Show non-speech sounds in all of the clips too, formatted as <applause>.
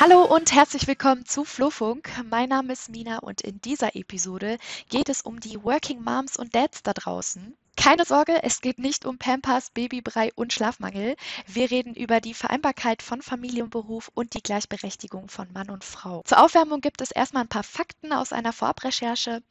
Hallo und herzlich willkommen zu Flofunk. Mein Name ist Mina und in dieser Episode geht es um die Working Moms und Dads da draußen. Keine Sorge, es geht nicht um Pampers, Babybrei und Schlafmangel. Wir reden über die Vereinbarkeit von Familie und Beruf und die Gleichberechtigung von Mann und Frau. Zur Aufwärmung gibt es erstmal ein paar Fakten aus einer Vorabrecherche.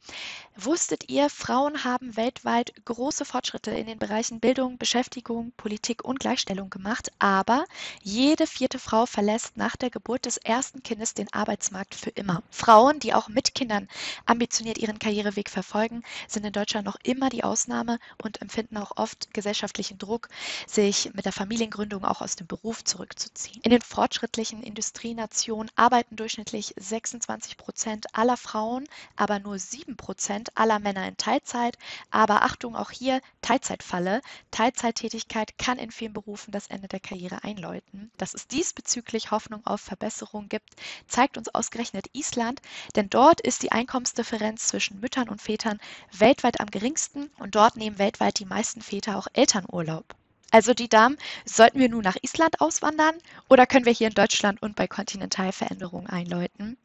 Wusstet ihr, Frauen haben weltweit große Fortschritte in den Bereichen Bildung, Beschäftigung, Politik und Gleichstellung gemacht, aber jede vierte Frau verlässt nach der Geburt des ersten Kindes den Arbeitsmarkt für immer. Frauen, die auch mit Kindern ambitioniert ihren Karriereweg verfolgen, sind in Deutschland noch immer die Ausnahme und empfinden auch oft gesellschaftlichen Druck, sich mit der Familiengründung auch aus dem Beruf zurückzuziehen. In den fortschrittlichen Industrienationen arbeiten durchschnittlich 26 Prozent aller Frauen, aber nur 7 Prozent aller Männer in Teilzeit. Aber Achtung, auch hier Teilzeitfalle. Teilzeittätigkeit kann in vielen Berufen das Ende der Karriere einläuten. Dass es diesbezüglich Hoffnung auf Verbesserung gibt, zeigt uns ausgerechnet Island, denn dort ist die Einkommensdifferenz zwischen Müttern und Vätern weltweit am geringsten und dort nehmen weltweit die meisten Väter auch Elternurlaub. Also die Damen, sollten wir nun nach Island auswandern oder können wir hier in Deutschland und bei Kontinentalveränderungen einläuten?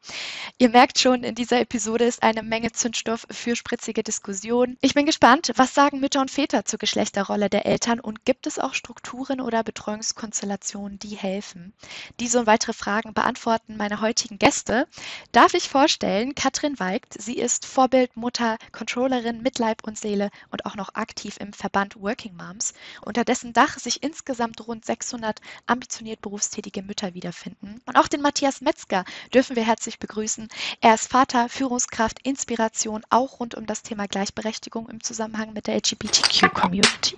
Ihr merkt schon, in dieser Episode ist eine Menge Zündstoff für spritzige Diskussionen. Ich bin gespannt, was sagen Mütter und Väter zur Geschlechterrolle der Eltern und gibt es auch Strukturen oder Betreuungskonstellationen, die helfen? Diese und weitere Fragen beantworten meine heutigen Gäste. Darf ich vorstellen, Katrin Weigt, sie ist Vorbildmutter, Controllerin mit Leib und Seele und auch noch aktiv im Verband Working Moms. Unterdessen Dach sich insgesamt rund 600 ambitioniert berufstätige Mütter wiederfinden. Und auch den Matthias Metzger dürfen wir herzlich begrüßen. Er ist Vater, Führungskraft, Inspiration, auch rund um das Thema Gleichberechtigung im Zusammenhang mit der LGBTQ-Community.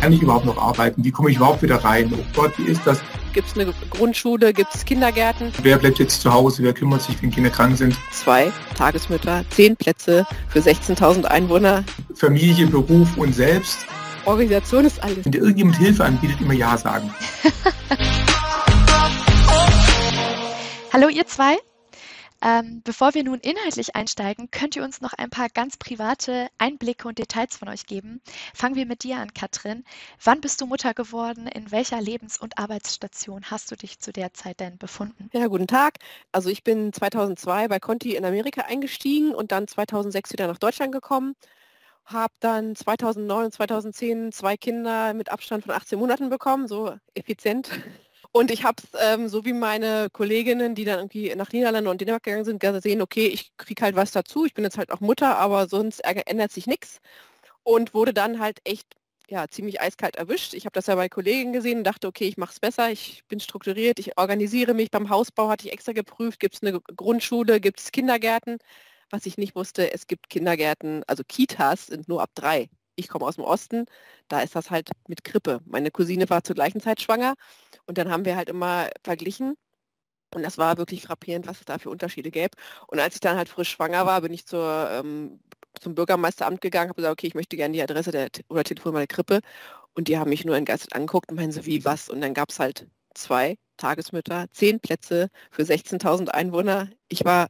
Kann ich überhaupt noch arbeiten? Wie komme ich überhaupt wieder rein? Oh Gott, wie ist das? Gibt es eine Grundschule? Gibt es Kindergärten? Wer bleibt jetzt zu Hause? Wer kümmert sich, wenn Kinder krank sind? Zwei Tagesmütter, zehn Plätze für 16.000 Einwohner. Familie, Beruf und selbst. Organisation ist alles. Wenn dir irgendjemand Hilfe anbietet, immer Ja sagen. <laughs> Hallo ihr zwei. Ähm, bevor wir nun inhaltlich einsteigen, könnt ihr uns noch ein paar ganz private Einblicke und Details von euch geben. Fangen wir mit dir an, Katrin. Wann bist du Mutter geworden? In welcher Lebens- und Arbeitsstation hast du dich zu der Zeit denn befunden? Ja, guten Tag. Also ich bin 2002 bei Conti in Amerika eingestiegen und dann 2006 wieder nach Deutschland gekommen habe dann 2009 und 2010 zwei Kinder mit Abstand von 18 Monaten bekommen, so effizient. Und ich habe es, ähm, so wie meine Kolleginnen, die dann irgendwie nach Niederlande und Dänemark gegangen sind, gesehen, okay, ich kriege halt was dazu. Ich bin jetzt halt auch Mutter, aber sonst ändert sich nichts. Und wurde dann halt echt ja, ziemlich eiskalt erwischt. Ich habe das ja bei Kollegen gesehen und dachte, okay, ich mache es besser, ich bin strukturiert, ich organisiere mich. Beim Hausbau hatte ich extra geprüft, gibt es eine Grundschule, gibt es Kindergärten. Was ich nicht wusste, es gibt Kindergärten, also Kitas sind nur ab drei ich komme aus dem Osten, da ist das halt mit Krippe. Meine Cousine war zur gleichen Zeit schwanger und dann haben wir halt immer verglichen und das war wirklich frappierend, was es da für Unterschiede gäbe. Und als ich dann halt frisch schwanger war, bin ich zur, ähm, zum Bürgermeisteramt gegangen, habe gesagt, okay, ich möchte gerne die Adresse der, oder Telefonnummer der Krippe. Und die haben mich nur entgeistert angeguckt und meinen so, wie was? Und dann gab es halt zwei Tagesmütter, zehn Plätze für 16.000 Einwohner. Ich war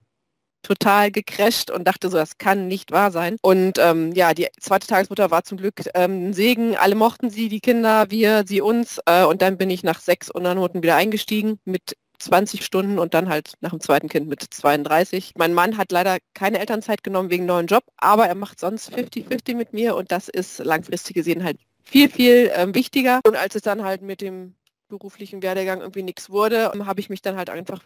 total gecrasht und dachte so, das kann nicht wahr sein. Und ähm, ja, die zweite Tagesmutter war zum Glück ähm, ein Segen. Alle mochten sie, die Kinder, wir, sie uns. Äh, und dann bin ich nach sechs Unternoten wieder eingestiegen mit 20 Stunden und dann halt nach dem zweiten Kind mit 32. Mein Mann hat leider keine Elternzeit genommen wegen neuen Job, aber er macht sonst 50-50 mit mir und das ist langfristig gesehen halt viel, viel ähm, wichtiger. Und als es dann halt mit dem beruflichen Werdegang irgendwie nichts wurde, habe ich mich dann halt einfach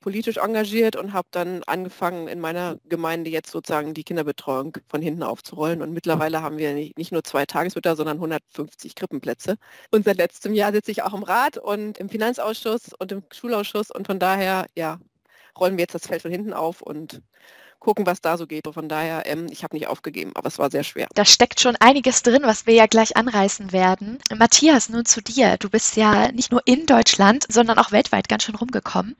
politisch engagiert und habe dann angefangen, in meiner Gemeinde jetzt sozusagen die Kinderbetreuung von hinten aufzurollen. Und mittlerweile haben wir nicht nur zwei Tagesmütter, sondern 150 Krippenplätze. Und seit letztem Jahr sitze ich auch im Rat und im Finanzausschuss und im Schulausschuss. Und von daher, ja, rollen wir jetzt das Feld von hinten auf und gucken, was da so geht. Von daher, ähm, ich habe nicht aufgegeben, aber es war sehr schwer. Da steckt schon einiges drin, was wir ja gleich anreißen werden. Matthias, nun zu dir. Du bist ja nicht nur in Deutschland, sondern auch weltweit ganz schön rumgekommen.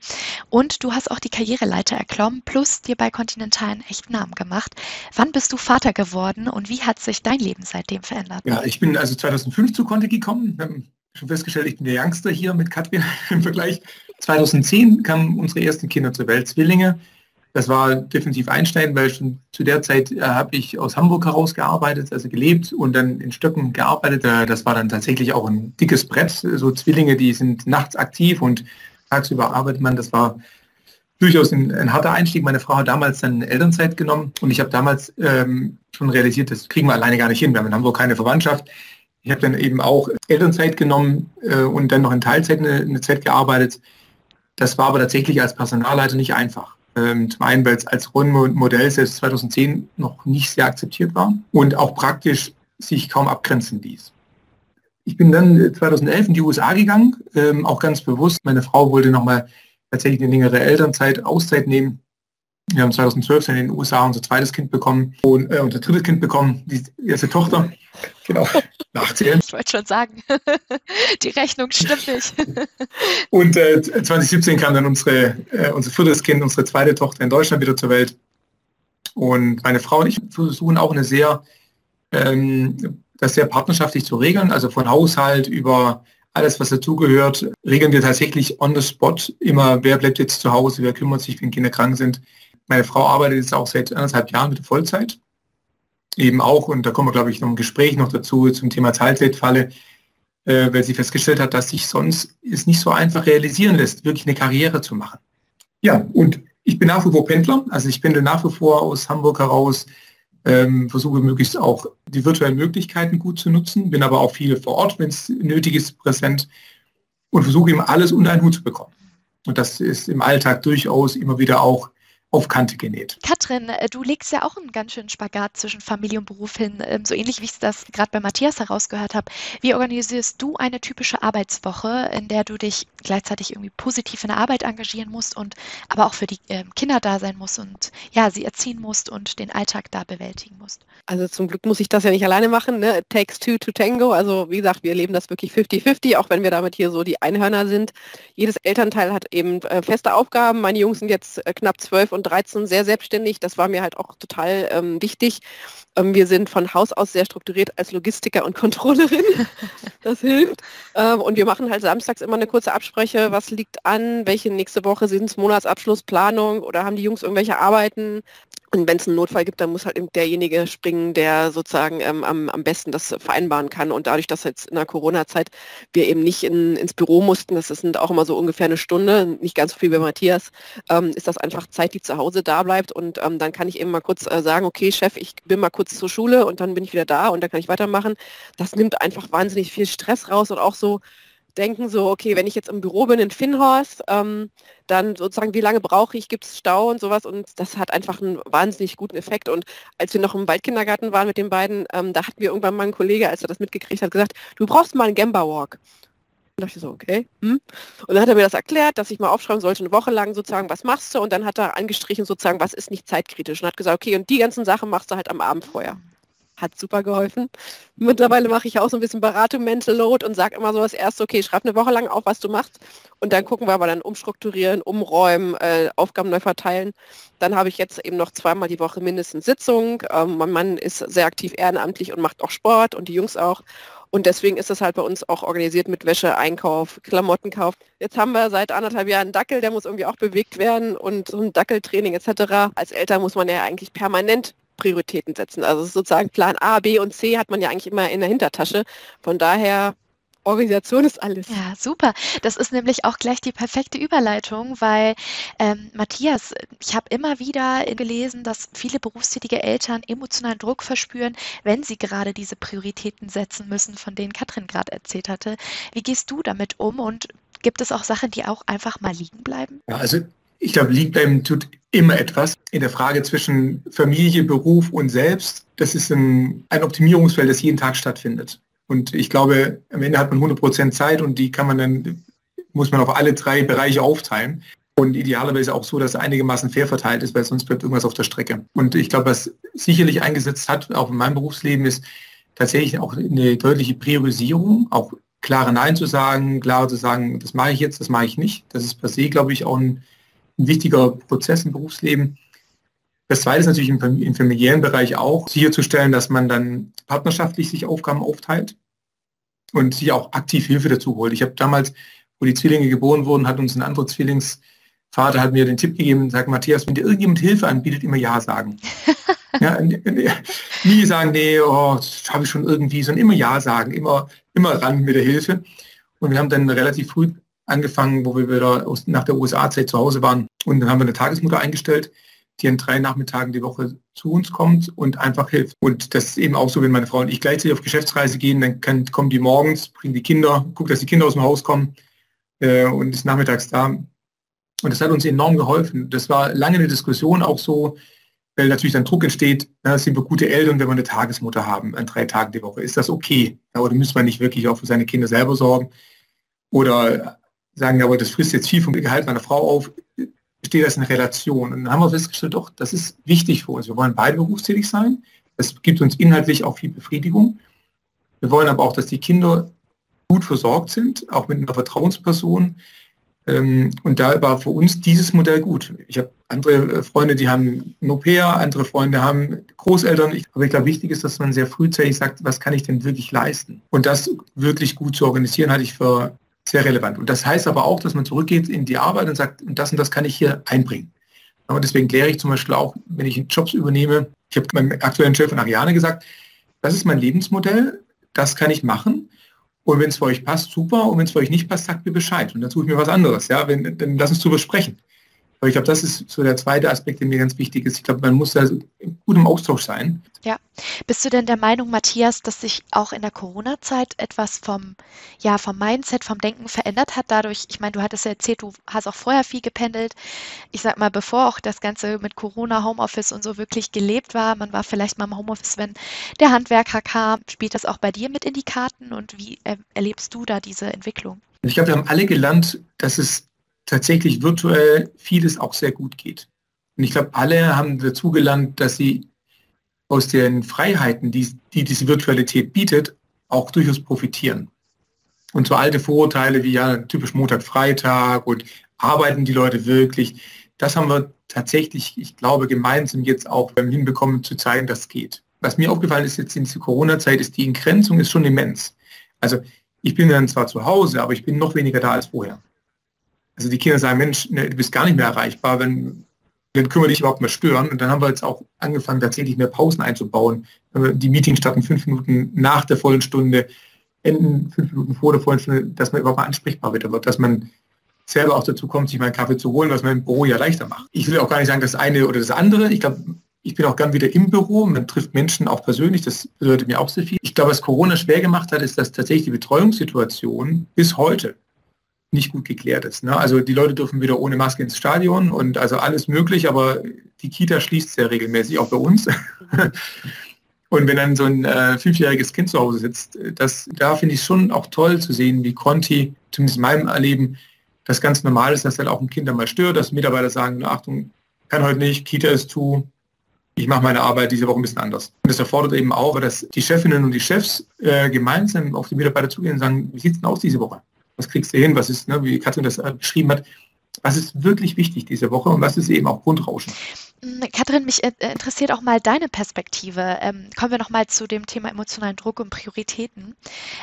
Und du hast auch die Karriereleiter erklommen, plus dir bei Continental einen echten Namen gemacht. Wann bist du Vater geworden und wie hat sich dein Leben seitdem verändert? Ja, ich bin also 2005 zu Conti gekommen. Wir haben schon festgestellt, ich bin der Youngster hier mit Katrin <laughs> im Vergleich. 2010 kamen unsere ersten Kinder zur Welt, Zwillinge. Das war definitiv einschneidend, weil schon zu der Zeit äh, habe ich aus Hamburg heraus gearbeitet, also gelebt und dann in Stöcken gearbeitet. Äh, das war dann tatsächlich auch ein dickes Brett. So Zwillinge, die sind nachts aktiv und tagsüber arbeitet man. Das war durchaus ein, ein, harter Einstieg. Meine Frau hat damals dann Elternzeit genommen und ich habe damals ähm, schon realisiert, das kriegen wir alleine gar nicht hin. Wir haben in Hamburg keine Verwandtschaft. Ich habe dann eben auch Elternzeit genommen äh, und dann noch in Teilzeit eine, eine, Zeit gearbeitet. Das war aber tatsächlich als Personalleiter nicht einfach. Ähm, zum einen, weil es als Rollenmodell selbst 2010 noch nicht sehr akzeptiert war und auch praktisch sich kaum abgrenzen ließ. Ich bin dann 2011 in die USA gegangen, ähm, auch ganz bewusst. Meine Frau wollte nochmal tatsächlich eine längere Elternzeit, Auszeit nehmen. Wir haben 2012 in den USA unser zweites Kind bekommen und äh, unser drittes Kind bekommen, die erste Tochter. Genau, <laughs> nachzählen. Ich wollte schon sagen, <laughs> die Rechnung stimmt nicht. <laughs> und äh, 2017 kam dann unsere, äh, unser viertes Kind, unsere zweite Tochter in Deutschland wieder zur Welt. Und meine Frau und ich versuchen auch eine sehr, ähm, das sehr partnerschaftlich zu regeln, also von Haushalt über alles, was dazugehört, regeln wir tatsächlich on the spot immer, wer bleibt jetzt zu Hause, wer kümmert sich, wenn Kinder krank sind. Meine Frau arbeitet jetzt auch seit anderthalb Jahren mit Vollzeit. Eben auch, und da kommen wir, glaube ich, noch ein Gespräch noch dazu zum Thema Teilzeitfalle, äh, weil sie festgestellt hat, dass sich sonst es nicht so einfach realisieren lässt, wirklich eine Karriere zu machen. Ja, und ich bin nach wie vor Pendler, also ich pendel nach wie vor aus Hamburg heraus ähm, versuche möglichst auch die virtuellen Möglichkeiten gut zu nutzen, bin aber auch viel vor Ort, wenn es nötig ist, präsent und versuche eben alles unter einen Hut zu bekommen. Und das ist im Alltag durchaus immer wieder auch auf Kante genäht. Katrin, äh, du legst ja auch einen ganz schönen Spagat zwischen Familie und Beruf hin, ähm, so ähnlich wie ich das gerade bei Matthias herausgehört habe. Wie organisierst du eine typische Arbeitswoche, in der du dich gleichzeitig irgendwie positiv in der Arbeit engagieren musst und aber auch für die ähm, Kinder da sein musst und ja, sie erziehen musst und den Alltag da bewältigen musst? Also zum Glück muss ich das ja nicht alleine machen. Ne? It takes two to tango. Also wie gesagt, wir leben das wirklich 50-50, auch wenn wir damit hier so die Einhörner sind. Jedes Elternteil hat eben äh, feste Aufgaben. Meine Jungs sind jetzt äh, knapp zwölf und 13 sehr selbstständig. Das war mir halt auch total ähm, wichtig. Ähm, wir sind von Haus aus sehr strukturiert als Logistiker und Controllerin. <laughs> das hilft. Ähm, und wir machen halt samstags immer eine kurze Abspreche. Was liegt an? Welche nächste Woche sind es? Monatsabschlussplanung oder haben die Jungs irgendwelche Arbeiten? Und wenn es einen Notfall gibt, dann muss halt derjenige springen, der sozusagen ähm, am, am besten das vereinbaren kann. Und dadurch, dass jetzt in der Corona-Zeit wir eben nicht in, ins Büro mussten, das sind auch immer so ungefähr eine Stunde, nicht ganz so viel wie Matthias, ähm, ist das einfach Zeit, die zu Hause da bleibt. Und ähm, dann kann ich eben mal kurz äh, sagen, okay, Chef, ich bin mal kurz zur Schule und dann bin ich wieder da und dann kann ich weitermachen. Das nimmt einfach wahnsinnig viel Stress raus und auch so denken so, okay, wenn ich jetzt im Büro bin in Finnhorst, ähm, dann sozusagen, wie lange brauche ich, gibt es Stau und sowas und das hat einfach einen wahnsinnig guten Effekt. Und als wir noch im Waldkindergarten waren mit den beiden, ähm, da hatten wir irgendwann mal einen Kollege, als er das mitgekriegt hat, gesagt, du brauchst mal einen Gamba Walk. Und dachte ich so, okay. Hm? Und dann hat er mir das erklärt, dass ich mal aufschreiben sollte, eine Woche lang sozusagen, was machst du? Und dann hat er angestrichen sozusagen, was ist nicht zeitkritisch. Und hat gesagt, okay, und die ganzen Sachen machst du halt am Abend vorher hat super geholfen. Mittlerweile mache ich auch so ein bisschen Beratung, Mental Load und sage immer so das erste, okay, schreib eine Woche lang auf, was du machst und dann gucken wir aber dann umstrukturieren, umräumen, äh, Aufgaben neu verteilen. Dann habe ich jetzt eben noch zweimal die Woche mindestens Sitzung. Ähm, mein Mann ist sehr aktiv ehrenamtlich und macht auch Sport und die Jungs auch. Und deswegen ist das halt bei uns auch organisiert mit Wäsche, Einkauf, Klamottenkauf. Jetzt haben wir seit anderthalb Jahren einen Dackel, der muss irgendwie auch bewegt werden und so ein Dackeltraining etc. Als Eltern muss man ja eigentlich permanent Prioritäten setzen. Also sozusagen Plan A, B und C hat man ja eigentlich immer in der Hintertasche. Von daher Organisation ist alles. Ja, super. Das ist nämlich auch gleich die perfekte Überleitung, weil ähm, Matthias, ich habe immer wieder gelesen, dass viele berufstätige Eltern emotionalen Druck verspüren, wenn sie gerade diese Prioritäten setzen müssen, von denen Katrin gerade erzählt hatte. Wie gehst du damit um und gibt es auch Sachen, die auch einfach mal liegen bleiben? Ja, also ich glaube, liegen bleiben tut immer etwas. In der Frage zwischen Familie, Beruf und Selbst, das ist ein, ein Optimierungsfeld, das jeden Tag stattfindet. Und ich glaube, am Ende hat man 100% Zeit und die kann man dann, muss man auf alle drei Bereiche aufteilen. Und idealerweise auch so, dass er einigermaßen fair verteilt ist, weil sonst bleibt irgendwas auf der Strecke. Und ich glaube, was sicherlich eingesetzt hat, auch in meinem Berufsleben, ist tatsächlich auch eine deutliche Priorisierung, auch klare Nein zu sagen, klar zu sagen, das mache ich jetzt, das mache ich nicht. Das ist per se, glaube ich, auch ein ein wichtiger Prozess im Berufsleben. Das zweite ist natürlich im, im familiären Bereich auch sicherzustellen, dass man dann partnerschaftlich sich Aufgaben aufteilt und sich auch aktiv Hilfe dazu holt. Ich habe damals, wo die Zwillinge geboren wurden, hat uns ein anderer Zwillingsbruder Vater hat mir den Tipp gegeben und sagt, Matthias, wenn dir irgendjemand Hilfe anbietet, immer Ja sagen. <laughs> ja, nie sagen, nee, oh, das habe ich schon irgendwie, sondern immer Ja sagen, immer, immer ran mit der Hilfe. Und wir haben dann relativ früh angefangen, wo wir wieder aus, nach der USA-Zeit zu Hause waren. Und dann haben wir eine Tagesmutter eingestellt, die an drei Nachmittagen die Woche zu uns kommt und einfach hilft. Und das ist eben auch so, wenn meine Frau und ich gleichzeitig auf Geschäftsreise gehen, dann kann, kommen die morgens, bringen die Kinder, gucken, dass die Kinder aus dem Haus kommen äh, und ist nachmittags da. Und das hat uns enorm geholfen. Das war lange eine Diskussion auch so, weil natürlich dann Druck entsteht, na, sind wir gute Eltern, wenn wir eine Tagesmutter haben an drei Tagen die Woche. Ist das okay? Oder müssen wir nicht wirklich auch für seine Kinder selber sorgen? Oder sagen, aber das frisst jetzt viel vom Gehalt meiner Frau auf, steht das in Relation. Und dann haben wir festgestellt, doch, das ist wichtig für uns. Wir wollen beide berufstätig sein. Das gibt uns inhaltlich auch viel Befriedigung. Wir wollen aber auch, dass die Kinder gut versorgt sind, auch mit einer Vertrauensperson. Ähm, und da war für uns dieses Modell gut. Ich habe andere Freunde, die haben ein Au-pair, andere Freunde haben Großeltern. aber ich glaube, wichtig ist, dass man sehr frühzeitig sagt, was kann ich denn wirklich leisten? Und das wirklich gut zu organisieren, hatte ich für sehr relevant. Und das heißt aber auch, dass man zurückgeht in die Arbeit und sagt, das und das kann ich hier einbringen. Und deswegen kläre ich zum Beispiel auch, wenn ich Jobs übernehme, ich habe meinem aktuellen Chef von Ariane gesagt, das ist mein Lebensmodell, das kann ich machen. Und wenn es für euch passt, super. Und wenn es für euch nicht passt, sagt mir Bescheid. Und dann tue ich mir was anderes. Ja, wenn, dann lass uns darüber sprechen. Aber ich glaube, das ist so der zweite Aspekt, der mir ganz wichtig ist. Ich glaube, man muss da gut im Austausch sein. Ja. Bist du denn der Meinung, Matthias, dass sich auch in der Corona-Zeit etwas vom, ja, vom Mindset, vom Denken verändert hat? Dadurch, ich meine, du hattest ja erzählt, du hast auch vorher viel gependelt. Ich sag mal, bevor auch das Ganze mit Corona, Homeoffice und so wirklich gelebt war, man war vielleicht mal im Homeoffice, wenn der Handwerker kam. Spielt das auch bei dir mit in die Karten und wie äh, erlebst du da diese Entwicklung? Ich glaube, wir haben alle gelernt, dass es tatsächlich virtuell vieles auch sehr gut geht. Und ich glaube, alle haben dazugelernt, dass sie aus den Freiheiten, die, die diese Virtualität bietet, auch durchaus profitieren. Und so alte Vorurteile wie ja typisch Montag, Freitag und arbeiten die Leute wirklich, das haben wir tatsächlich, ich glaube, gemeinsam jetzt auch hinbekommen zu zeigen, dass es geht. Was mir aufgefallen ist jetzt in dieser Corona-Zeit, ist die Entgrenzung ist schon immens. Also ich bin dann zwar zu Hause, aber ich bin noch weniger da als vorher. Also die Kinder sagen, Mensch, ne, du bist gar nicht mehr erreichbar, wenn, dann können wir dich überhaupt mehr stören. Und dann haben wir jetzt auch angefangen, tatsächlich mehr Pausen einzubauen. Die Meetings starten fünf Minuten nach der vollen Stunde, enden fünf Minuten vor der vollen Stunde, dass man überhaupt mal ansprechbar wird, dass man selber auch dazu kommt, sich mal einen Kaffee zu holen, was man im Büro ja leichter macht. Ich will auch gar nicht sagen, das eine oder das andere. Ich glaube, ich bin auch gern wieder im Büro, man trifft Menschen auch persönlich, das bedeutet mir auch sehr viel. Ich glaube, was Corona schwer gemacht hat, ist, dass tatsächlich die Betreuungssituation bis heute nicht gut geklärt ist. Ne? Also die Leute dürfen wieder ohne Maske ins Stadion und also alles möglich, aber die Kita schließt sehr regelmäßig, auch bei uns. <laughs> und wenn dann so ein äh, fünfjähriges Kind zu Hause sitzt, das, da finde ich schon auch toll zu sehen, wie Conti, zumindest in meinem Erleben, das ganz normal ist, dass dann auch ein Kind mal stört, dass Mitarbeiter sagen, Achtung, kann heute nicht, Kita ist zu, ich mache meine Arbeit diese Woche ein bisschen anders. Und das erfordert eben auch, dass die Chefinnen und die Chefs äh, gemeinsam auf die Mitarbeiter zugehen und sagen, wie sieht es denn aus diese Woche? Was kriegst du hin, was ist, ne, wie Katrin das äh, beschrieben hat, was ist wirklich wichtig diese Woche und was ist eben auch Grundrauschen. Hm, Katrin, mich äh, interessiert auch mal deine Perspektive. Ähm, kommen wir noch mal zu dem Thema emotionalen Druck und Prioritäten.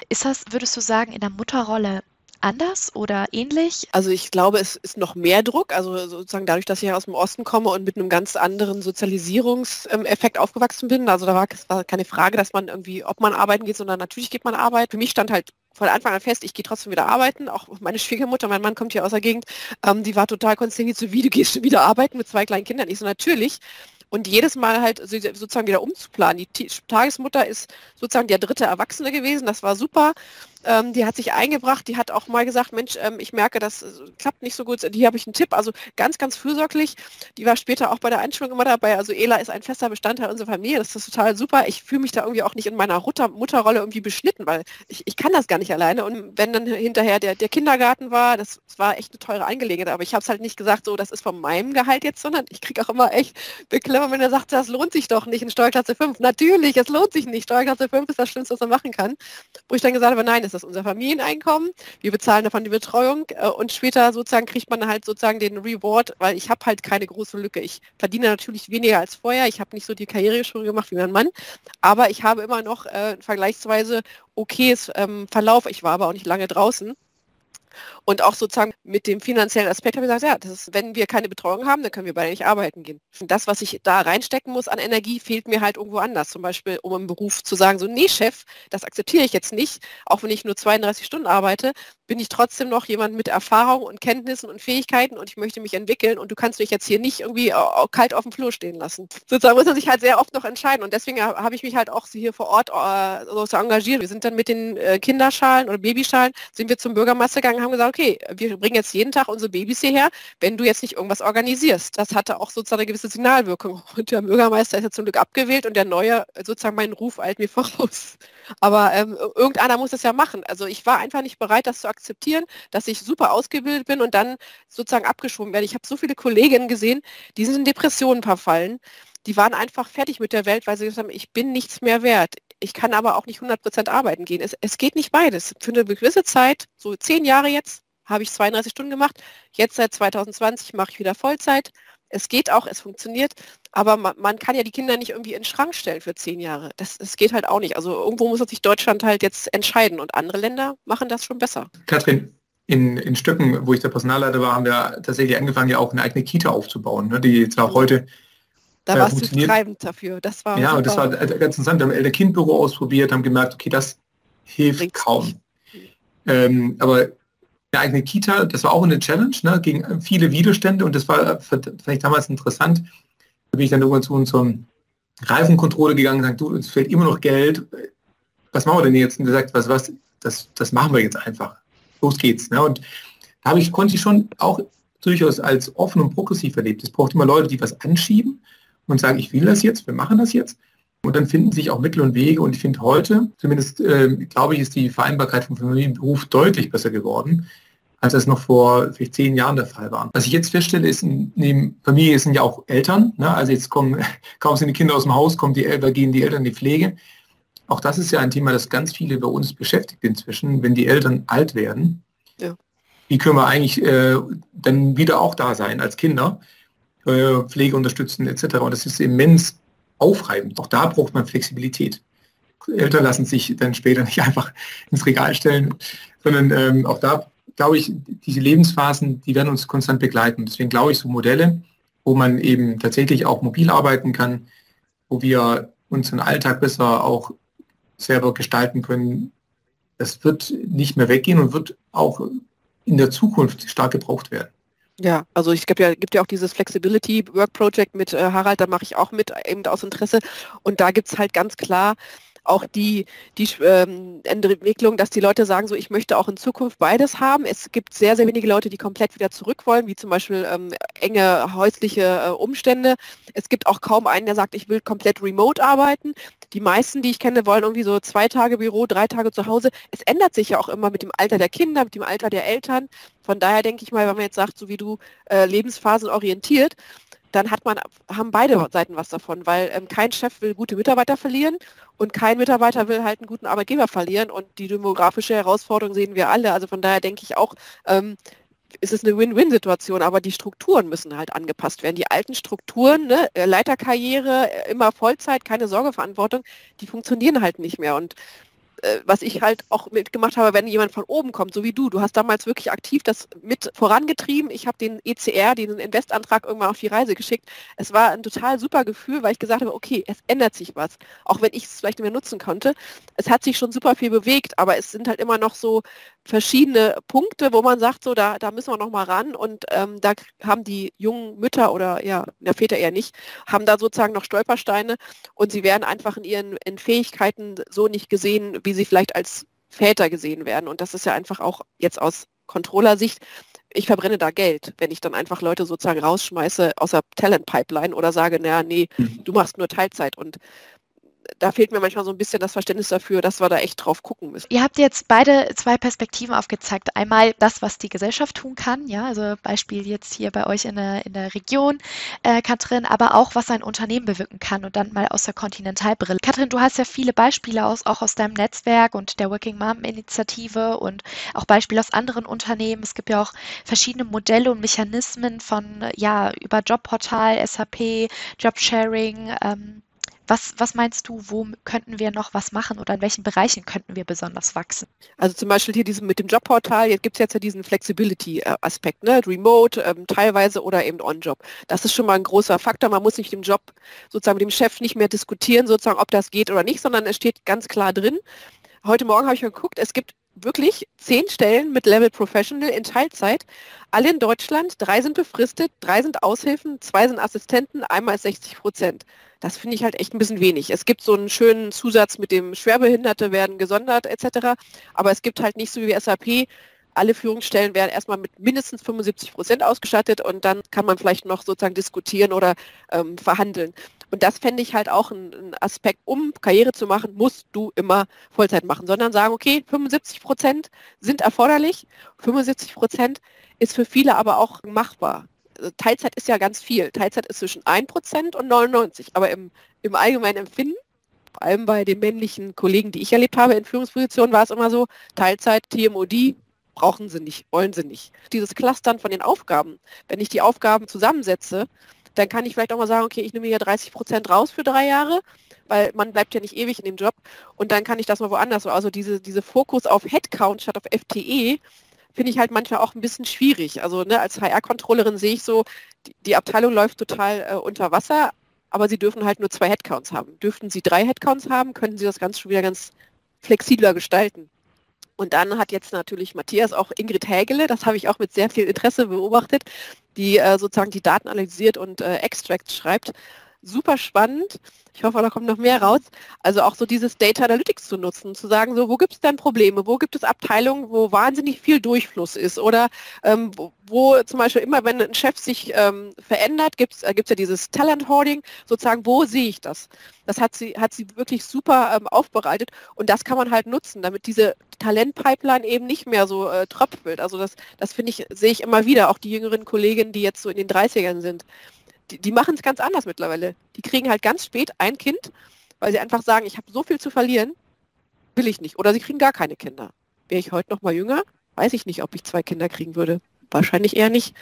Ist das, würdest du sagen, in der Mutterrolle anders oder ähnlich? Also ich glaube, es ist noch mehr Druck. Also sozusagen dadurch, dass ich aus dem Osten komme und mit einem ganz anderen Sozialisierungseffekt aufgewachsen bin. Also da war, war keine Frage, dass man irgendwie, ob man arbeiten geht, sondern natürlich geht man arbeiten. Für mich stand halt von Anfang an fest, ich gehe trotzdem wieder arbeiten. Auch meine Schwiegermutter, mein Mann kommt hier aus der Gegend, ähm, die war total konsterniert, so wie du gehst wieder arbeiten mit zwei kleinen Kindern. Ich so natürlich. Und jedes Mal halt sozusagen wieder umzuplanen. Die Tagesmutter ist sozusagen der dritte Erwachsene gewesen, das war super. Ähm, die hat sich eingebracht, die hat auch mal gesagt, Mensch, ähm, ich merke, das äh, klappt nicht so gut, hier habe ich einen Tipp, also ganz, ganz fürsorglich. Die war später auch bei der Einstellung immer dabei, also Ela ist ein fester Bestandteil unserer Familie, das ist total super. Ich fühle mich da irgendwie auch nicht in meiner Mutter Mutterrolle irgendwie beschnitten, weil ich, ich kann das gar nicht alleine. Und wenn dann hinterher der, der Kindergarten war, das, das war echt eine teure Angelegenheit, aber ich habe es halt nicht gesagt, so, das ist von meinem Gehalt jetzt, sondern ich kriege auch immer echt Beklemmer, wenn er sagt, das lohnt sich doch nicht in Steuerklasse 5. Natürlich, es lohnt sich nicht. Steuerklasse 5 ist das Schlimmste, was man machen kann. Wo ich dann gesagt habe, nein, ist das unser Familieneinkommen. Wir bezahlen davon die Betreuung äh, und später sozusagen kriegt man halt sozusagen den Reward, weil ich habe halt keine große Lücke. Ich verdiene natürlich weniger als vorher. Ich habe nicht so die Karriereschuhe gemacht wie mein Mann, aber ich habe immer noch äh, vergleichsweise okayes ähm, Verlauf. Ich war aber auch nicht lange draußen. Und auch sozusagen mit dem finanziellen Aspekt habe ich gesagt, ja, ist, wenn wir keine Betreuung haben, dann können wir beide nicht arbeiten gehen. Das, was ich da reinstecken muss an Energie, fehlt mir halt irgendwo anders. Zum Beispiel, um im Beruf zu sagen, so, nee, Chef, das akzeptiere ich jetzt nicht, auch wenn ich nur 32 Stunden arbeite, bin ich trotzdem noch jemand mit Erfahrung und Kenntnissen und Fähigkeiten und ich möchte mich entwickeln und du kannst mich jetzt hier nicht irgendwie kalt auf dem Flur stehen lassen. Sozusagen muss man sich halt sehr oft noch entscheiden und deswegen habe ich mich halt auch hier vor Ort äh, so engagiert. Wir sind dann mit den äh, Kinderschalen oder Babyschalen, sind wir zum Bürgermeister gegangen und haben gesagt, okay, wir bringen jetzt jeden Tag unsere Babys hierher, wenn du jetzt nicht irgendwas organisierst. Das hatte auch sozusagen eine gewisse Signalwirkung und der Bürgermeister ist ja zum Glück abgewählt und der neue sozusagen meinen Ruf eilt mir <laughs> voraus. Aber ähm, irgendeiner muss das ja machen. Also ich war einfach nicht bereit, das zu akzeptieren, dass ich super ausgebildet bin und dann sozusagen abgeschoben werde. Ich habe so viele Kolleginnen gesehen, die sind in Depressionen verfallen. Die waren einfach fertig mit der Welt, weil sie gesagt haben, ich bin nichts mehr wert. Ich kann aber auch nicht 100% arbeiten gehen. Es, es geht nicht beides. Für eine gewisse Zeit, so zehn Jahre jetzt, habe ich 32 Stunden gemacht. Jetzt seit 2020 mache ich wieder Vollzeit. Es geht auch, es funktioniert, aber man, man, kann ja die Kinder nicht irgendwie in den Schrank stellen für zehn Jahre. Das, das geht halt auch nicht. Also irgendwo muss sich Deutschland halt jetzt entscheiden und andere Länder machen das schon besser. Katrin, in, in Stöcken, wo ich der Personalleiter war, haben wir tatsächlich angefangen, ja auch eine eigene Kita aufzubauen, ne, die zwar auch heute da äh, warst du treibend dafür. Das war ja, super. und das war ganz interessant. Wir haben Eltern-Kind-Büro ausprobiert, haben gemerkt, okay, das hilft Bringt's kaum. Ähm, aber eine eigene Kita, das war auch eine Challenge, ne, gegen viele Widerstände und das war vielleicht damals interessant. Bin ich dann irgendwann zu unserem Reifenkontrolle gegangen und gesagt, du, es fehlt immer noch Geld. Was machen wir denn jetzt? Und er sagt, was, was, das, das machen wir jetzt einfach. Los geht's. Ne? Und da habe ich, konnte ich schon auch durchaus als offen und progressiv erlebt. Es braucht immer Leute, die was anschieben und sagen, ich will das jetzt, wir machen das jetzt. Und dann finden sich auch Mittel und Wege. Und ich finde heute, zumindest äh, glaube ich, ist die Vereinbarkeit von Familie und Beruf deutlich besser geworden als das noch vor vielleicht zehn Jahren der Fall war. Was ich jetzt feststelle, ist, neben Familie sind ja auch Eltern. Ne? Also jetzt kommen, <laughs> kaum sind die Kinder aus dem Haus, kommen die Eltern, gehen die Eltern in die Pflege. Auch das ist ja ein Thema, das ganz viele bei uns beschäftigt inzwischen, wenn die Eltern alt werden. Ja. Wie können wir eigentlich äh, dann wieder auch da sein als Kinder, äh, Pflege unterstützen etc. Und das ist immens aufreibend. Auch da braucht man Flexibilität. Eltern lassen sich dann später nicht <laughs> einfach ins Regal stellen, sondern ähm, auch da glaube ich, diese Lebensphasen, die werden uns konstant begleiten. Deswegen glaube ich, so Modelle, wo man eben tatsächlich auch mobil arbeiten kann, wo wir unseren Alltag besser auch selber gestalten können, das wird nicht mehr weggehen und wird auch in der Zukunft stark gebraucht werden. Ja, also ich gibt ja, gibt ja auch dieses Flexibility Work Project mit äh, Harald, da mache ich auch mit, eben aus Interesse. Und da gibt es halt ganz klar auch die, die ähm, Entwicklung, dass die Leute sagen, so ich möchte auch in Zukunft beides haben. Es gibt sehr, sehr wenige Leute, die komplett wieder zurück wollen, wie zum Beispiel ähm, enge häusliche äh, Umstände. Es gibt auch kaum einen, der sagt, ich will komplett remote arbeiten. Die meisten, die ich kenne, wollen irgendwie so zwei Tage Büro, drei Tage zu Hause. Es ändert sich ja auch immer mit dem Alter der Kinder, mit dem Alter der Eltern. Von daher denke ich mal, wenn man jetzt sagt, so wie du äh, Lebensphasen orientiert, dann hat man, haben beide Seiten was davon, weil ähm, kein Chef will gute Mitarbeiter verlieren und kein Mitarbeiter will halt einen guten Arbeitgeber verlieren und die demografische Herausforderung sehen wir alle. Also von daher denke ich auch, ähm, ist es eine Win-Win-Situation, aber die Strukturen müssen halt angepasst werden. Die alten Strukturen, ne, Leiterkarriere, immer Vollzeit, keine Sorgeverantwortung, die funktionieren halt nicht mehr. Und äh, was ich halt auch mitgemacht habe, wenn jemand von oben kommt, so wie du. Du hast damals wirklich aktiv das mit vorangetrieben. Ich habe den ECR, den Investantrag irgendwann auf die Reise geschickt. Es war ein total super Gefühl, weil ich gesagt habe, okay, es ändert sich was. Auch wenn ich es vielleicht nicht mehr nutzen konnte. Es hat sich schon super viel bewegt, aber es sind halt immer noch so verschiedene Punkte, wo man sagt, so da, da müssen wir noch mal ran und ähm, da haben die jungen Mütter oder ja, der Väter eher nicht, haben da sozusagen noch Stolpersteine und sie werden einfach in ihren in Fähigkeiten so nicht gesehen, wie sie vielleicht als Väter gesehen werden. Und das ist ja einfach auch jetzt aus Controllersicht, ich verbrenne da Geld, wenn ich dann einfach Leute sozusagen rausschmeiße aus der Talent-Pipeline oder sage, naja, nee, mhm. du machst nur Teilzeit. Und da fehlt mir manchmal so ein bisschen das Verständnis dafür, dass wir da echt drauf gucken müssen. Ihr habt jetzt beide zwei Perspektiven aufgezeigt. Einmal das, was die Gesellschaft tun kann, ja, also Beispiel jetzt hier bei euch in der, in der Region, äh, Katrin, aber auch, was ein Unternehmen bewirken kann und dann mal aus der Kontinentalbrille. Katrin, du hast ja viele Beispiele aus, auch aus deinem Netzwerk und der Working Mom Initiative und auch Beispiele aus anderen Unternehmen. Es gibt ja auch verschiedene Modelle und Mechanismen von, ja, über Jobportal, SAP, Jobsharing, ähm, Was, was meinst du, wo könnten wir noch was machen oder in welchen Bereichen könnten wir besonders wachsen? Also zum Beispiel hier diesen mit dem Jobportal, jetzt gibt es jetzt ja diesen Flexibility-Aspekt, ne? Remote, ähm, teilweise oder eben On-Job. Das ist schon mal ein großer Faktor. Man muss nicht dem Job sozusagen mit dem Chef nicht mehr diskutieren, sozusagen, ob das geht oder nicht, sondern es steht ganz klar drin. Heute Morgen habe ich mal geguckt, es gibt wirklich zehn Stellen mit Level Professional in Teilzeit, alle in Deutschland, drei sind befristet, drei sind Aushilfen, zwei sind Assistenten, einmal ist 60 Prozent. Das finde ich halt echt ein bisschen wenig. Es gibt so einen schönen Zusatz mit dem Schwerbehinderte werden gesondert etc., aber es gibt halt nicht so wie SAP, alle Führungsstellen werden erstmal mit mindestens 75 Prozent ausgestattet und dann kann man vielleicht noch sozusagen diskutieren oder ähm, verhandeln. Und das fände ich halt auch ein, Aspekt, um Karriere zu machen, musst du immer Vollzeit machen, sondern sagen, okay, 75 Prozent sind erforderlich, 75 Prozent ist für viele aber auch machbar. Teilzeit ist ja ganz viel. Teilzeit ist zwischen 1 Prozent und 99, aber im, im allgemeinen Empfinden vor allem bei den männlichen Kollegen, die ich erlebt habe in Führungspositionen, war es immer so, Teilzeit, TMOD, brauchen sie nicht, wollen sie nicht. Dieses Clustern von den Aufgaben, wenn ich die Aufgaben zusammensetze, dann kann ich vielleicht auch mal sagen, okay, ich nehme hier 30 Prozent raus für drei Jahre, weil man bleibt ja nicht ewig in dem Job und dann kann ich das mal woanders. Also diese, diese Fokus auf Headcount statt auf FTE finde ich halt manchmal auch ein bisschen schwierig. Also ne, als HR-Controllerin sehe ich so, die, die, Abteilung läuft total äh, unter Wasser, aber sie dürfen halt nur zwei Headcounts haben. Dürften sie drei Headcounts haben, könnten sie das Ganze schon wieder ganz flexibler gestalten. Und dann hat jetzt natürlich Matthias auch Ingrid Hägele, das habe ich auch mit sehr viel Interesse beobachtet, die äh, sozusagen die Daten analysiert und äh, Extracts schreibt. Super spannend. Ich hoffe, da kommt noch mehr raus. Also auch so dieses Data Analytics zu nutzen, zu sagen, so wo gibt es denn Probleme, wo gibt es Abteilungen, wo wahnsinnig viel Durchfluss ist oder ähm, wo, wo, zum Beispiel immer, wenn ein Chef sich ähm, verändert, gibt es äh, ja dieses Talent Hoarding, sozusagen, wo sehe ich das? Das hat sie, hat sie wirklich super ähm, aufbereitet und das kann man halt nutzen, damit diese Talentpipeline eben nicht mehr so äh, tröpfelt. Also das, das finde ich, sehe ich immer wieder, auch die jüngeren Kolleginnen, die jetzt so in den 30ern sind die, die machen es ganz anders mittlerweile. Die kriegen halt ganz spät ein Kind, weil sie einfach sagen, ich habe so viel zu verlieren, will ich nicht. Oder sie kriegen gar keine Kinder. Wäre ich heute noch mal jünger, weiß ich nicht, ob ich zwei Kinder kriegen würde. Wahrscheinlich eher nicht.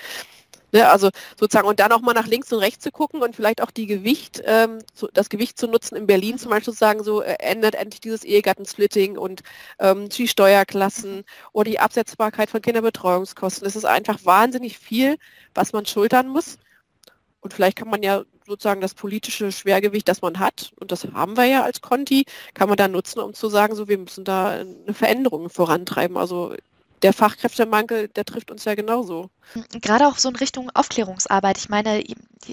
Ne, also sozusagen und dann auch mal nach links und rechts zu gucken und vielleicht auch die Gewicht, ähm, zu, das Gewicht zu nutzen in Berlin zum Beispiel zu sagen, so äh, ändert endlich dieses Ehegattensplitting und ähm, die Steuerklassen oder die Absetzbarkeit von Kinderbetreuungskosten. Es ist einfach wahnsinnig viel, was man schultern muss. Und vielleicht kann man ja sozusagen das politische Schwergewicht, das man hat, und das haben wir ja als Conti, kann man da nutzen, um zu sagen, so wir müssen da eine Veränderung vorantreiben. Also der Fachkräftemangel, der trifft uns ja genauso. Gerade auch so in Richtung Aufklärungsarbeit. Ich meine,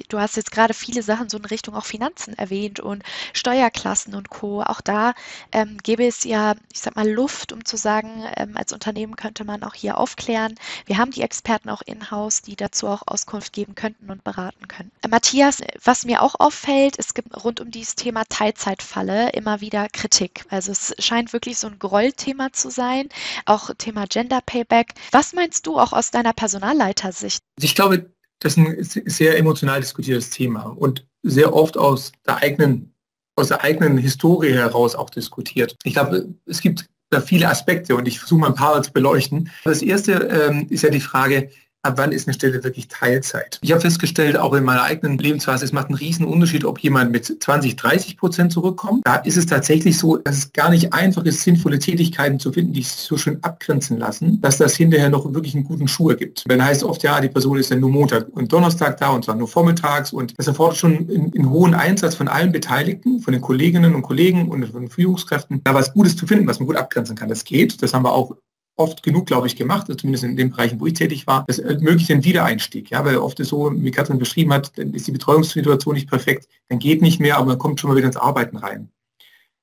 du hast jetzt gerade viele Sachen so in Richtung auch Finanzen erwähnt und Steuerklassen und Co. Auch da ähm, gäbe es ja, ich sag mal, Luft, um zu sagen, ähm, als Unternehmen könnte man auch hier aufklären. Wir haben die Experten auch in-house, die dazu auch Auskunft geben könnten und beraten können. Äh, Matthias, was mir auch auffällt, es gibt rund um dieses Thema Teilzeitfalle immer wieder Kritik. Also es scheint wirklich so ein Grollthema zu sein, auch Thema Gender Payback. Was meinst du auch aus deiner Personalleitersicht? Ich glaube, das ist ein sehr emotional diskutiertes Thema und sehr oft aus der eigenen, aus der eigenen Historie heraus auch diskutiert. Ich glaube, es gibt da viele Aspekte und ich versuche mal ein paar zu beleuchten. Das erste ähm, ist ja die Frage, ab wann ist eine Stelle wirklich Teilzeit. Ich habe festgestellt, auch in meiner eigenen Lebensphase, es macht einen riesen Unterschied, ob jemand mit 20, 30 Prozent zurückkommt. Da ist es tatsächlich so, dass es gar nicht einfach ist, sinnvolle Tätigkeiten zu finden, die sich so schön abgrenzen lassen, dass das hinterher noch wirklich einen guten Schuh ergibt. Dann heißt oft, ja, die Person ist ja nur Montag und Donnerstag da und zwar nur vormittags und das erfordert schon einen, hohen Einsatz von allen Beteiligten, von den Kolleginnen und Kollegen und von den Führungskräften, da was Gutes zu finden, was man gut abgrenzen kann. Das geht. Das haben wir auch oft genug, glaube ich, gemacht, zumindest in den Bereichen, wo ich tätig war. Das ermöglicht den Wiedereinstieg, ja, weil oft ist so, wie Katrin beschrieben hat, dann ist die Betreuungssituation nicht perfekt, dann geht nicht mehr, aber man kommt schon mal wieder ins Arbeiten rein.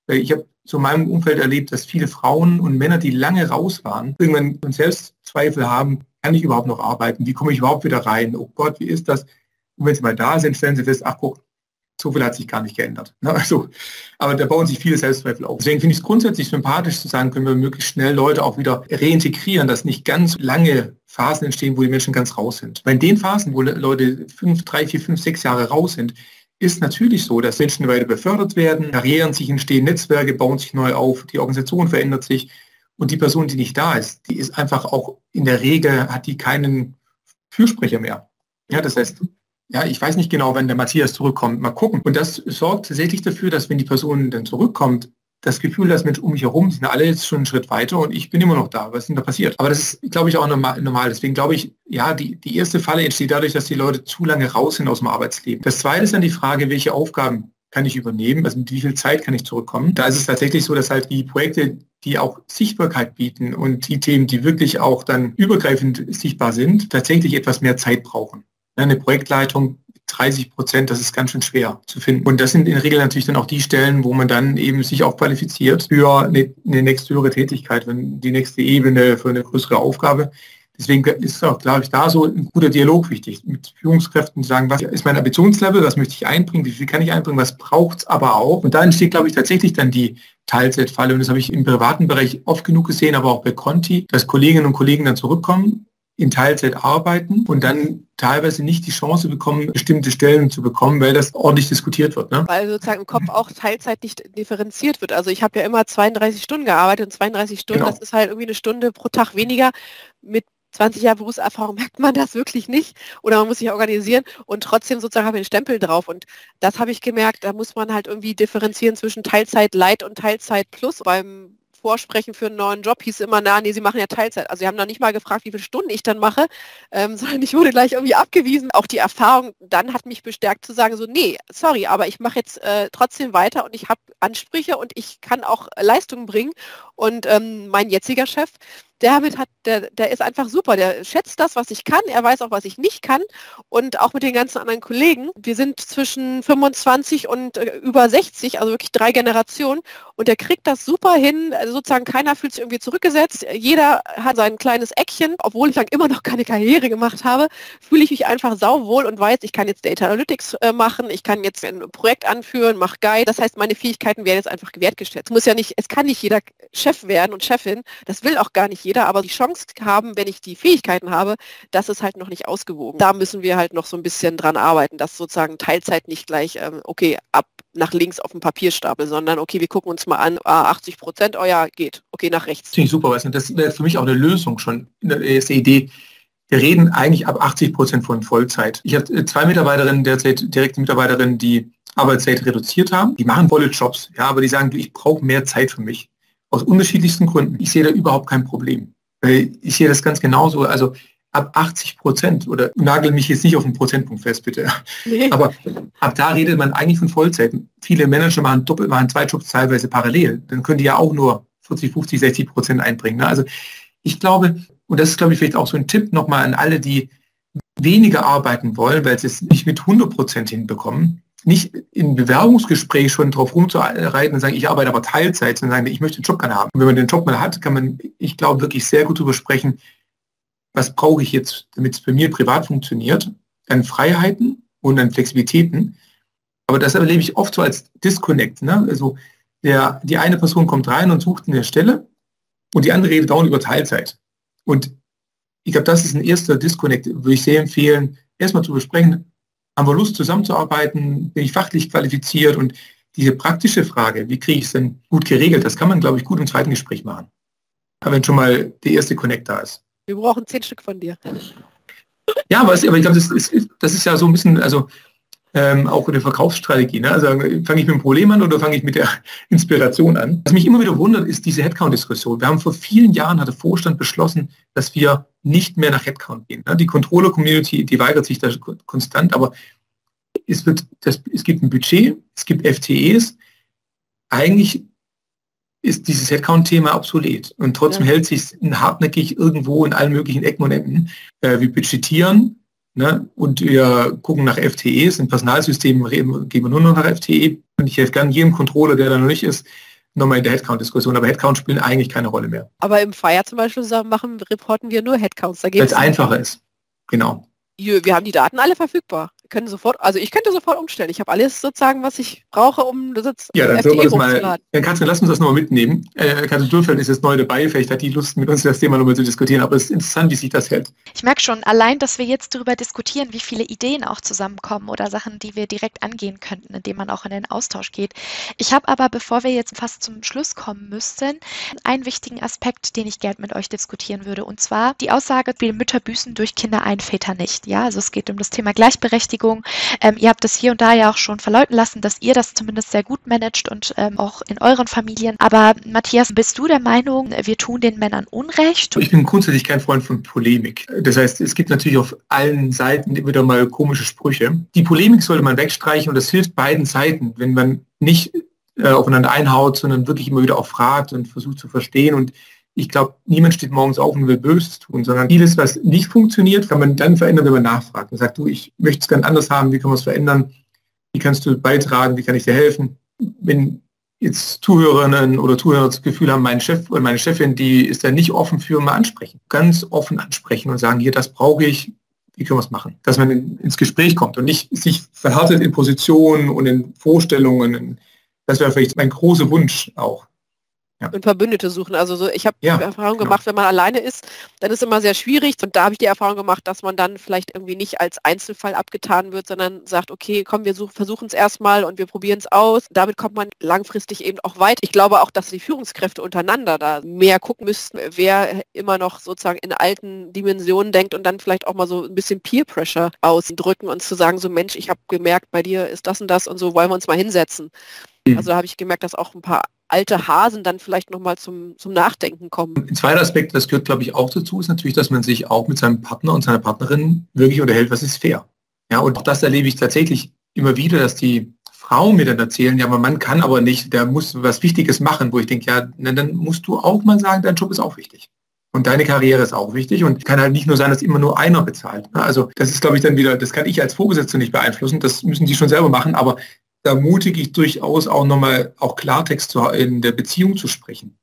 Ich habe zu meinem Umfeld erlebt, dass viele Frauen und Männer, die lange raus waren, irgendwann Selbstzweifel haben, kann ich überhaupt noch arbeiten? Wie komme ich überhaupt wieder rein? Oh Gott, wie ist das? Und wenn sie mal da sind, stellen sie fest, ach guck, so viel hat sich gar nicht geändert. Ne? Also, aber da bauen sich viele Selbstzweifel auf. Deswegen finde ich es grundsätzlich sympathisch zu sagen, können wir möglichst schnell Leute auch wieder reintegrieren, dass nicht ganz lange Phasen entstehen, wo die Menschen ganz raus sind. Bei den Phasen, wo Leute fünf, drei, vier, fünf, sechs Jahre raus sind, ist natürlich so, dass Menschen weiter befördert werden, Karrieren sich entstehen, Netzwerke bauen sich neu auf, die Organisation verändert sich und die Person, die nicht da ist, die ist einfach auch in der Regel, hat die keinen Fürsprecher mehr. Ja, das heißt, Ja, ich weiß nicht genau, wann der Matthias zurückkommt. Mal gucken. Und das sorgt tatsächlich dafür, dass wenn die Person dann zurückkommt, das Gefühl, dass Menschen um mich herum sind alle jetzt schon einen Schritt weiter und ich bin immer noch da. Was ist denn da passiert? Aber das ist, glaube ich, auch normal. Deswegen glaube ich, ja, die, die erste Falle entsteht dadurch, dass die Leute zu lange raus sind aus dem Arbeitsleben. Das zweite ist dann die Frage, welche Aufgaben kann ich übernehmen, also mit wie viel Zeit kann ich zurückkommen. Da ist es tatsächlich so, dass halt die Projekte, die auch Sichtbarkeit bieten und die Themen, die wirklich auch dann übergreifend sichtbar sind, tatsächlich etwas mehr Zeit brauchen. Eine Projektleitung 30 Prozent, das ist ganz schön schwer zu finden. Und das sind in der Regel natürlich dann auch die Stellen, wo man dann eben sich auch qualifiziert für eine, eine nächste höhere Tätigkeit, wenn die nächste Ebene für eine größere Aufgabe. Deswegen ist auch, glaube ich, da so ein guter Dialog wichtig mit Führungskräften zu sagen, was ist mein Ambitionslevel, was möchte ich einbringen, wie viel kann ich einbringen, was braucht es aber auch. Und da entsteht, glaube ich, tatsächlich dann die Teilzeitfalle. Und das habe ich im privaten Bereich oft genug gesehen, aber auch bei Conti, dass Kolleginnen und Kollegen dann zurückkommen in Teilzeit arbeiten und dann teilweise nicht die Chance bekommen, bestimmte Stellen zu bekommen, weil das ordentlich diskutiert wird. Ne? Weil sozusagen im Kopf auch Teilzeit nicht differenziert wird. Also ich habe ja immer 32 Stunden gearbeitet und 32 Stunden, genau. das ist halt irgendwie eine Stunde pro Tag weniger. Mit 20 Jahre Berufserfahrung <laughs> merkt man das wirklich nicht oder man muss sich organisieren und trotzdem sozusagen habe ich einen Stempel drauf und das habe ich gemerkt, da muss man halt irgendwie differenzieren zwischen Teilzeit Light und Teilzeit Plus. Beim Vorsprechen für einen neuen Job hieß immer, na, nee, Sie machen ja Teilzeit. Also Sie haben da nicht mal gefragt, wie viele Stunden ich dann mache, ähm, <laughs> sondern ich wurde gleich irgendwie abgewiesen. Auch die Erfahrung dann hat mich bestärkt zu sagen, so, nee, sorry, aber ich mache jetzt äh, trotzdem weiter und ich habe Ansprüche und ich kann auch Leistungen bringen. Und ähm, mein jetziger Chef, damit hat, der, der ist einfach super. Der schätzt das, was ich kann. Er weiß auch, was ich nicht kann. Und auch mit den ganzen anderen Kollegen. Wir sind zwischen 25 und äh, über 60, also wirklich drei Generationen. Und der kriegt das super hin. Also sozusagen keiner fühlt sich irgendwie zurückgesetzt. Jeder hat sein kleines Eckchen. Obwohl ich dann immer noch keine Karriere gemacht habe, fühle ich mich einfach sauwohl und weiß, ich kann jetzt Data Analytics äh, machen. Ich kann jetzt ein Projekt anführen, mache Guide. Das heißt, meine Fähigkeiten werden jetzt einfach wertgeschätzt. Es muss ja nicht, es kann nicht jeder Chef werden und Chefin. Das will auch gar nicht jeder, aber die Chance haben, wenn ich die Fähigkeiten habe, das ist halt noch nicht ausgewogen. Da müssen wir halt noch so ein bisschen dran arbeiten, dass sozusagen Teilzeit nicht gleich, ähm, okay, ab nach links auf dem Papierstapel, sondern okay, wir gucken uns mal an, ah, 80 Prozent, oh ja, geht, okay, nach rechts. Finde ich super, du, das wäre für mich auch eine Lösung schon, eine erste Idee. Wir reden eigentlich ab 80 Prozent von Vollzeit. Ich habe zwei Mitarbeiterinnen, derzeit direkte Mitarbeiterinnen, die Arbeitszeit reduziert haben. Die machen volle Jobs, ja, aber die sagen, ich brauche mehr Zeit für mich. Aus unterschiedlichsten Gründen. Ich sehe da überhaupt kein Problem. Weil ich sehe das ganz genauso. Also ab 80 Prozent oder nagel mich jetzt nicht auf einen Prozentpunkt fest, bitte. Nee. Aber ab da redet man eigentlich von Vollzeit. Viele Manager machen doppelt, machen zwei Jobs teilweise parallel. Dann können die ja auch nur 40, 50, 60 Prozent einbringen. Ne? Also ich glaube, und das ist, glaube ich, vielleicht auch so ein Tipp nochmal an alle, die weniger arbeiten wollen, weil sie es nicht mit 100 Prozent hinbekommen, nicht im Bewerbungsgespräch schon drauf rumzureiten und sagen, ich arbeite aber Teilzeit, sondern sagen, ich möchte den Job gerne haben. Und wenn man den Job mal hat, kann man, ich glaube, wirklich sehr gut darüber sprechen, was brauche ich jetzt, damit es bei mir privat funktioniert, an Freiheiten und an Flexibilitäten. Aber das erlebe ich oft so als Disconnect. Ne? Also der, die eine Person kommt rein und sucht eine Stelle und die andere redet dauernd über Teilzeit. Und ich glaube, das ist ein erster Disconnect, würde ich sehr empfehlen, erstmal zu besprechen, haben wir Lust zusammenzuarbeiten, bin ich fachlich qualifiziert und diese praktische Frage, wie kriege ich es denn gut geregelt, das kann man, glaube ich, gut im zweiten Gespräch machen. Aber wenn schon mal der erste Connect da ist. Wir brauchen zehn Stück von dir. Ja, aber, aber ich glaube, das ist, das ist ja so ein bisschen, also ähm, auch eine Verkaufsstrategie. Ne? Also fange ich mit dem Problem an oder fange ich mit der <laughs> Inspiration an? Was mich immer wieder wundert, ist diese Headcount-Diskussion. Wir haben vor vielen Jahren, hat der Vorstand beschlossen, dass wir nicht mehr nach Headcount gehen. Ne? Die Controller-Community, die weigert sich da konstant, aber es, wird, das, es gibt ein Budget, es gibt FTEs. Eigentlich ist dieses Headcount-Thema obsolet. Und trotzdem ja. hält sich hartnäckig irgendwo in allen möglichen Ecken und Enden. Äh, wir budgetieren, Ne? Und wir gucken nach FTEs. In Personalsystemen reden, gehen wir nur noch nach FTE. Und ich helfe gerne jedem Controller, der da noch nicht ist, nochmal in der Headcount-Diskussion. Aber Headcount spielen eigentlich keine Rolle mehr. Aber im Fire zum Beispiel machen, reporten wir nur Headcounts. Weil es einfacher ist. Genau. Wir haben die Daten alle verfügbar können sofort, also ich könnte sofort umstellen. Ich habe alles sozusagen, was ich brauche, um das jetzt Ja, dann FTE das mal, dann kannst du, lass uns das nochmal mitnehmen. Äh, Katrin Dürfeld ist jetzt neu dabei, vielleicht hat die Lust, mit uns das Thema nochmal zu diskutieren, aber es ist interessant, wie sich das hält. Ich merke schon, allein, dass wir jetzt darüber diskutieren, wie viele Ideen auch zusammenkommen oder Sachen, die wir direkt angehen könnten, indem man auch in den Austausch geht. Ich habe aber, bevor wir jetzt fast zum Schluss kommen müssten, einen wichtigen Aspekt, den ich gerne mit euch diskutieren würde, und zwar die Aussage, viele Mütter büßen durch Kinder ein, Väter nicht. Ja, also es geht um das Thema Gleichberechtigung Gleichberechtigung. Ähm, ihr habt das hier und da ja auch schon verlauten lassen, dass ihr das zumindest sehr gut managt und ähm, auch in euren Familien. Aber Matthias, bist du der Meinung, wir tun den Männern Unrecht? Ich bin grundsätzlich kein Freund von Polemik. Das heißt, es gibt natürlich auf allen Seiten wieder mal komische Sprüche. Die Polemik sollte man wegstreichen und das hilft beiden Seiten, wenn man nicht äh, aufeinander einhaut, sondern wirklich immer wieder auch fragt und versucht zu verstehen. Und ich glaube, niemand steht morgens auf und will Böses tun, sondern vieles, was nicht funktioniert, kann man dann verändern, wenn man nachfragt und sagt, du, ich möchte es ganz anders haben, wie kann man es verändern? Wie kannst du beitragen? Wie kann ich dir helfen? Wenn jetzt Zuhörerinnen oder Zuhörer das Gefühl haben, mein Chef oder meine Chefin, die ist da nicht offen für, mal ansprechen. Ganz offen ansprechen und sagen, hier, das brauche ich, wie können wir es machen? Dass man in, ins Gespräch kommt und nicht sich verhärtet in Positionen und in Vorstellungen. Das wäre vielleicht mein großer Wunsch auch. Ja. Und Verbündete suchen. Also so, ich habe ja, die Erfahrung genau. gemacht, wenn man alleine ist, dann ist es immer sehr schwierig. Und da habe ich die Erfahrung gemacht, dass man dann vielleicht irgendwie nicht als Einzelfall abgetan wird, sondern sagt, okay, komm, wir versuchen es erstmal und wir probieren es aus. Damit kommt man langfristig eben auch weit. Ich glaube auch, dass die Führungskräfte untereinander da mehr gucken müssten, wer immer noch sozusagen in alten Dimensionen denkt und dann vielleicht auch mal so ein bisschen Peer Pressure ausdrücken und zu sagen, so Mensch, ich habe gemerkt, bei dir ist das und das und so wollen wir uns mal hinsetzen. Mhm. Also da habe ich gemerkt, dass auch ein paar alte Hasen dann vielleicht nochmal zum, zum Nachdenken kommen. Ein zweiter Aspekt, das gehört, glaube ich, auch dazu, ist natürlich, dass man sich auch mit seinem Partner und seiner Partnerin wirklich unterhält, was ist fair. Ja, und auch das erlebe ich tatsächlich immer wieder, dass die Frauen mir dann erzählen, ja, mein Mann kann aber nicht, der muss was Wichtiges machen, wo ich denke, ja, dann musst du auch mal sagen, dein Job ist auch wichtig. Und deine Karriere ist auch wichtig und kann halt nicht nur sein, dass immer nur einer bezahlt. Also das ist, glaube ich, dann wieder, das kann ich als Vorgesetzter nicht beeinflussen, das müssen die schon selber machen, aber da mutige ich durchaus auch nochmal auch Klartext in der Beziehung zu sprechen.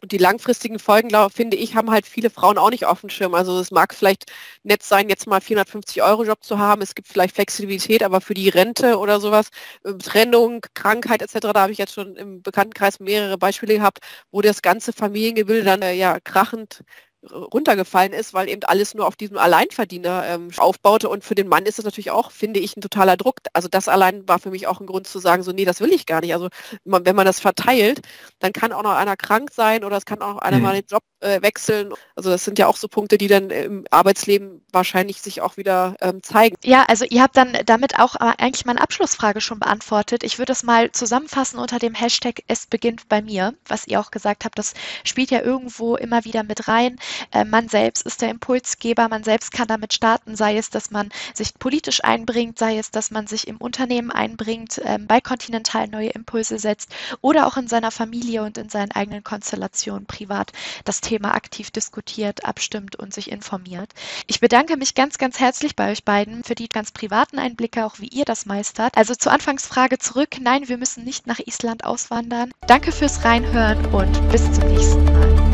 Und die langfristigen Folgen, glaube finde ich, haben halt viele Frauen auch nicht auf dem Schirm. Also es mag vielleicht nett sein, jetzt mal 450 Euro Job zu haben. Es gibt vielleicht Flexibilität, aber für die Rente oder sowas, äh, Trennung, Krankheit etc., da habe ich jetzt schon im Bekanntenkreis mehrere Beispiele gehabt, wo das ganze Familiengebilde dann äh, ja krachend runtergefallen ist, weil eben alles nur auf diesem Alleinverdiener ähm, aufbaute. Und für den Mann ist es natürlich auch, finde ich, ein totaler Druck. Also das allein war für mich auch ein Grund zu sagen, so nee, das will ich gar nicht. Also man, wenn man das verteilt, dann kann auch noch einer krank sein oder es kann auch einer mhm. mal den Job äh, wechseln. Also das sind ja auch so Punkte, die dann im Arbeitsleben wahrscheinlich sich auch wieder ähm, zeigen. Ja, also ihr habt dann damit auch äh, eigentlich meine Abschlussfrage schon beantwortet. Ich würde das mal zusammenfassen unter dem Hashtag Es beginnt bei mir, was ihr auch gesagt habt. Das spielt ja irgendwo immer wieder mit rein. Äh, man selbst ist der Impulsgeber, man selbst kann damit starten, sei es, dass man sich politisch einbringt, sei es, dass man sich im Unternehmen einbringt, ähm, bei Continental neue Impulse setzt oder auch in seiner Familie und in seinen eigenen Konstellationen privat das Thema aktiv diskutiert, abstimmt und sich informiert. Ich bedanke mich ganz, ganz herzlich bei euch beiden für die ganz privaten Einblicke, auch wie ihr das meistert. Also zur Anfangsfrage zurück. Nein, wir müssen nicht nach Island auswandern. Danke fürs Reinhören und bis zum nächsten Mal.